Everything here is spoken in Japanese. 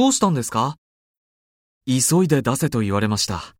どうしたんですか？急いで出せと言われました。